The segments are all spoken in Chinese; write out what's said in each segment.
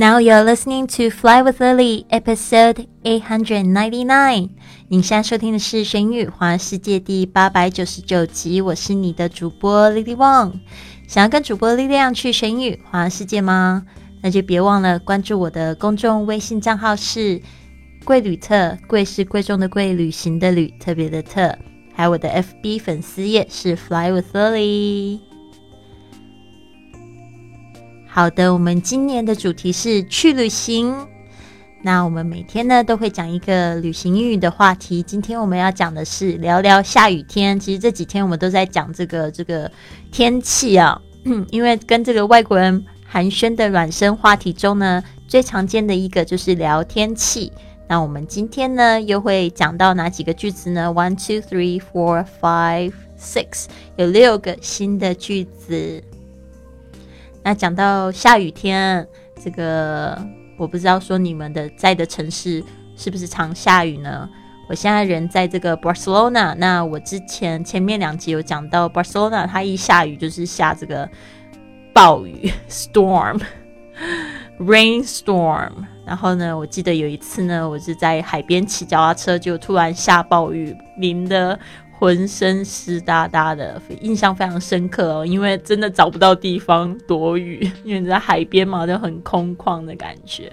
Now you're listening to Fly with Lily, episode eight hundred ninety nine。你现在收听的是《神语环世界》第八百九十九集。我是你的主播 Lily Wang。想要跟主播力量去神语环世界吗？那就别忘了关注我的公众微信账号是“贵旅特”，贵是贵重的贵，旅行的旅，特别的特。还有我的 FB 粉丝页是 Fly with Lily。好的，我们今年的主题是去旅行。那我们每天呢都会讲一个旅行英语的话题。今天我们要讲的是聊聊下雨天。其实这几天我们都在讲这个这个天气啊，因为跟这个外国人寒暄的软身话题中呢，最常见的一个就是聊天气。那我们今天呢又会讲到哪几个句子呢？One, two, three, four, five, six，有六个新的句子。那讲到下雨天，这个我不知道说你们的在的城市是不是常下雨呢？我现在人在这个 Barcelona，那我之前前面两集有讲到 Barcelona，它一下雨就是下这个暴雨 storm，rainstorm。然后呢，我记得有一次呢，我是在海边骑脚踏车，就突然下暴雨，淋的。浑身湿哒哒的，印象非常深刻哦，因为真的找不到地方躲雨，因为在海边嘛，就很空旷的感觉。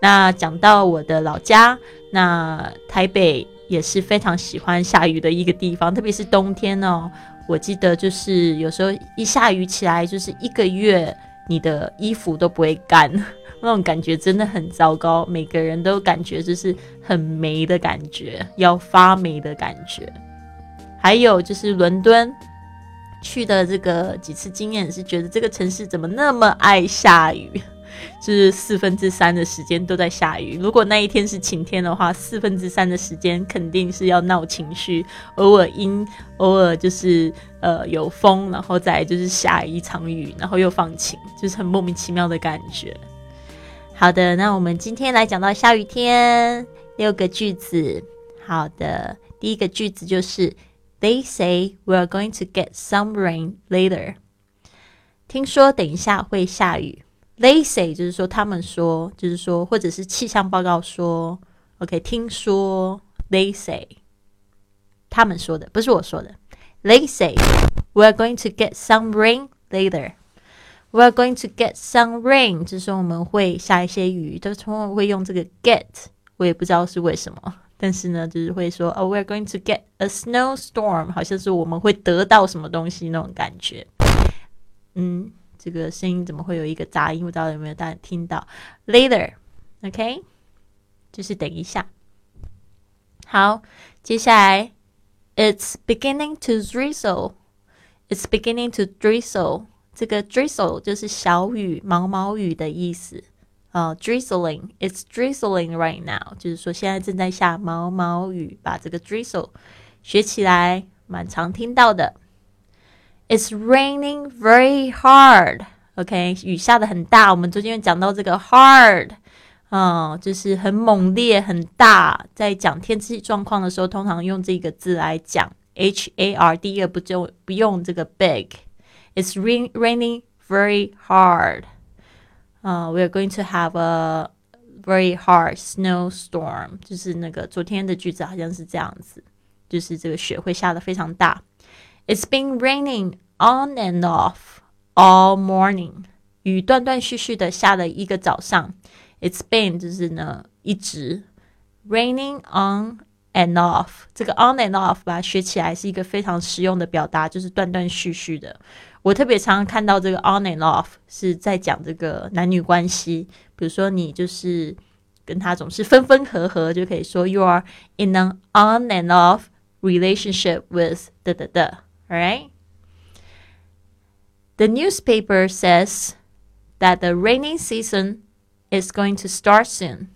那讲到我的老家，那台北也是非常喜欢下雨的一个地方，特别是冬天哦。我记得就是有时候一下雨起来，就是一个月你的衣服都不会干，那种感觉真的很糟糕，每个人都感觉就是很霉的感觉，要发霉的感觉。还有就是伦敦去的这个几次经验是觉得这个城市怎么那么爱下雨，就是四分之三的时间都在下雨。如果那一天是晴天的话，四分之三的时间肯定是要闹情绪，偶尔阴，偶尔就是呃有风，然后再就是下一场雨，然后又放晴，就是很莫名其妙的感觉。好的，那我们今天来讲到下雨天六个句子。好的，第一个句子就是。They say we are going to get some rain later。听说等一下会下雨。They say 就是说他们说，就是说，或者是气象报告说。OK，听说 They say 他们说的，不是我说的。They say we are going to get some rain later。We are going to get some rain，就是说我们会下一些雨，都通常会用这个 get，我也不知道是为什么。 但是呢，就是会说哦，we are going to get a snowstorm，好像是我们会得到什么东西那种感觉。嗯，这个声音怎么会有一个杂音？不知道有没有大家听到？Later，OK，就是等一下。好，接下来，it's beginning to drizzle，it's beginning to drizzle，这个 drizzle 就是小雨、毛毛雨的意思。啊，drizzling，it's drizzling right now，就是说现在正在下毛毛雨，把这个 drizzle 学起来，蛮常听到的。It's raining very hard，OK，雨下的很大。我们昨天讲到这个 hard，啊，就是很猛烈、很大。在讲天气状况的时候，通常用这个字来讲，H A R，第一个不就不用这个 big。It's rain raining very hard。啊，we are going to have a very hard snowstorm，就是那个昨天的句子好像是这样子，就是这个雪会下的非常大。It's been raining on and off all morning，雨断断续续的下了一个早上。It's been 就是呢一直 raining on and off，这个 on and off 把它学起来是一个非常实用的表达，就是断断续续的。 我特别常看到这个 on and off 是在讲这个男女关系，比如说你就是跟他总是分分合合，就可以说 you are in an on and off relationship with 的的的，right? The newspaper says that the rainy season is going to start soon.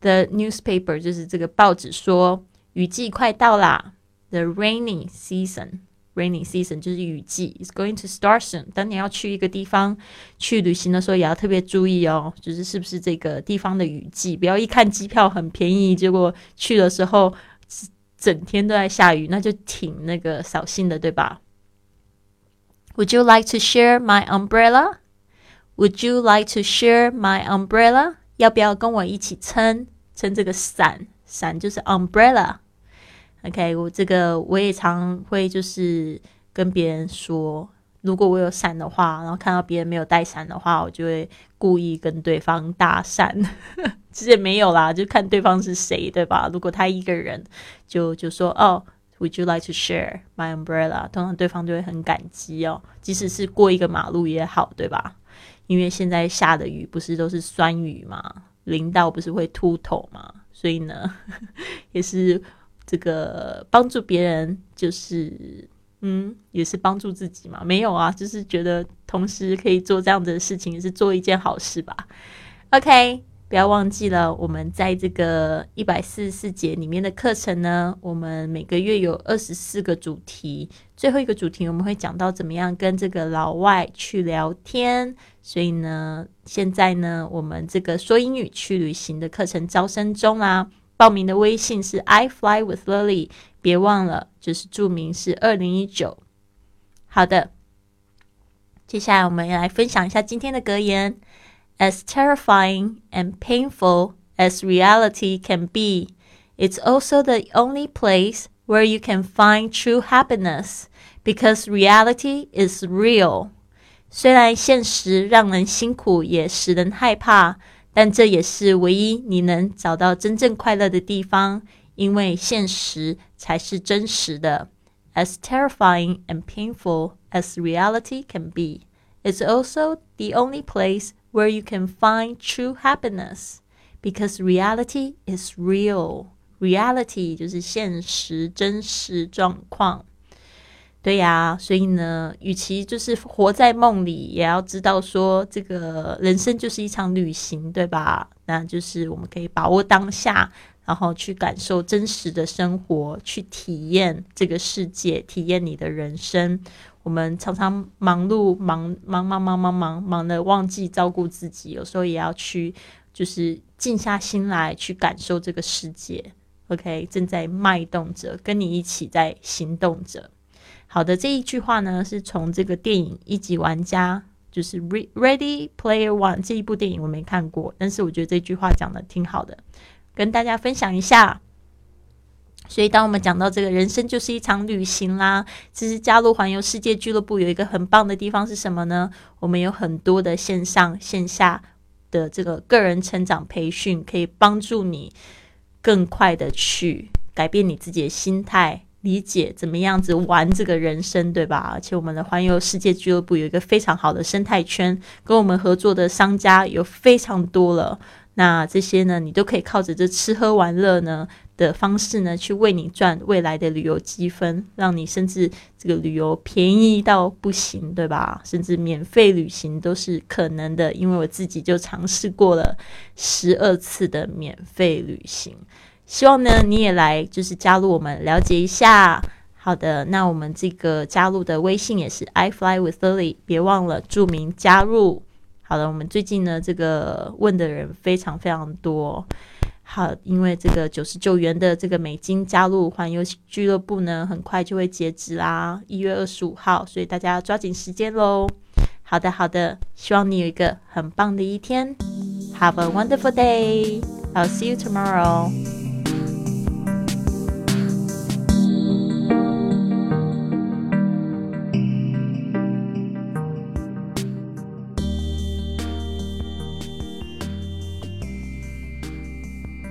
The newspaper 就是这个报纸说雨季快到啦，the rainy season。Rainy season 就是雨季，is going to start soon。当你要去一个地方去旅行的时候，也要特别注意哦，就是是不是这个地方的雨季。不要一看机票很便宜，结果去的时候整天都在下雨，那就挺那个扫兴的，对吧？Would you like to share my umbrella? Would you like to share my umbrella？要不要跟我一起撑撑这个伞？伞就是 umbrella。 OK，我这个我也常会就是跟别人说，如果我有伞的话，然后看到别人没有带伞的话，我就会故意跟对方搭讪。其实也没有啦，就看对方是谁，对吧？如果他一个人，就就说哦。Would you like to share my umbrella？通常对方就会很感激哦，即使是过一个马路也好，对吧？因为现在下的雨不是都是酸雨嘛，淋到不是会秃头嘛，所以呢，也是这个帮助别人，就是嗯，也是帮助自己嘛。没有啊，就是觉得同时可以做这样的事情，也是做一件好事吧。OK。不要忘记了，我们在这个一百四十四节里面的课程呢，我们每个月有二十四个主题，最后一个主题我们会讲到怎么样跟这个老外去聊天。所以呢，现在呢，我们这个说英语去旅行的课程招生中啊，报名的微信是 I fly with Lily，别忘了，就是注明是二零一九。好的，接下来我们要来分享一下今天的格言。As terrifying and painful as reality can be, it's also the only place where you can find true happiness because reality is real. 虽然现实让人辛苦，也使人害怕， 但这也是唯一你能找到真正快乐的地方，因为现实才是真实的。As terrifying and painful as reality can be, it's also the only place where you can find true happiness because reality is real. Reality 就是现实、真实状况。 对呀，所以呢，与其就是活在梦里，也要知道说，这个人生就是一场旅行，对吧？那就是我们可以把握当下，然后去感受真实的生活，去体验这个世界，体验你的人生。我们常常忙碌，忙忙忙忙忙忙忙的，忘记照顾自己。有时候也要去，就是静下心来，去感受这个世界。OK，正在脉动着，跟你一起在行动着。好的，这一句话呢，是从这个电影《一级玩家》，就是《Ready Player One》这一部电影，我没看过，但是我觉得这句话讲的挺好的，跟大家分享一下。所以，当我们讲到这个人生就是一场旅行啦，其实加入环游世界俱乐部有一个很棒的地方是什么呢？我们有很多的线上线下的这个个人成长培训，可以帮助你更快的去改变你自己的心态，理解怎么样子玩这个人生，对吧？而且我们的环游世界俱乐部有一个非常好的生态圈，跟我们合作的商家有非常多了。那这些呢，你都可以靠着这吃喝玩乐呢。的方式呢，去为你赚未来的旅游积分，让你甚至这个旅游便宜到不行，对吧？甚至免费旅行都是可能的，因为我自己就尝试过了十二次的免费旅行。希望呢，你也来就是加入我们，了解一下。好的，那我们这个加入的微信也是 I fly with Lily，别忘了注明加入。好了，我们最近呢，这个问的人非常非常多。好，因为这个九十九元的这个美金加入环游俱乐部呢，很快就会截止啦，一月二十五号，所以大家抓紧时间喽。好的，好的，希望你有一个很棒的一天。Have a wonderful day. I'll see you tomorrow.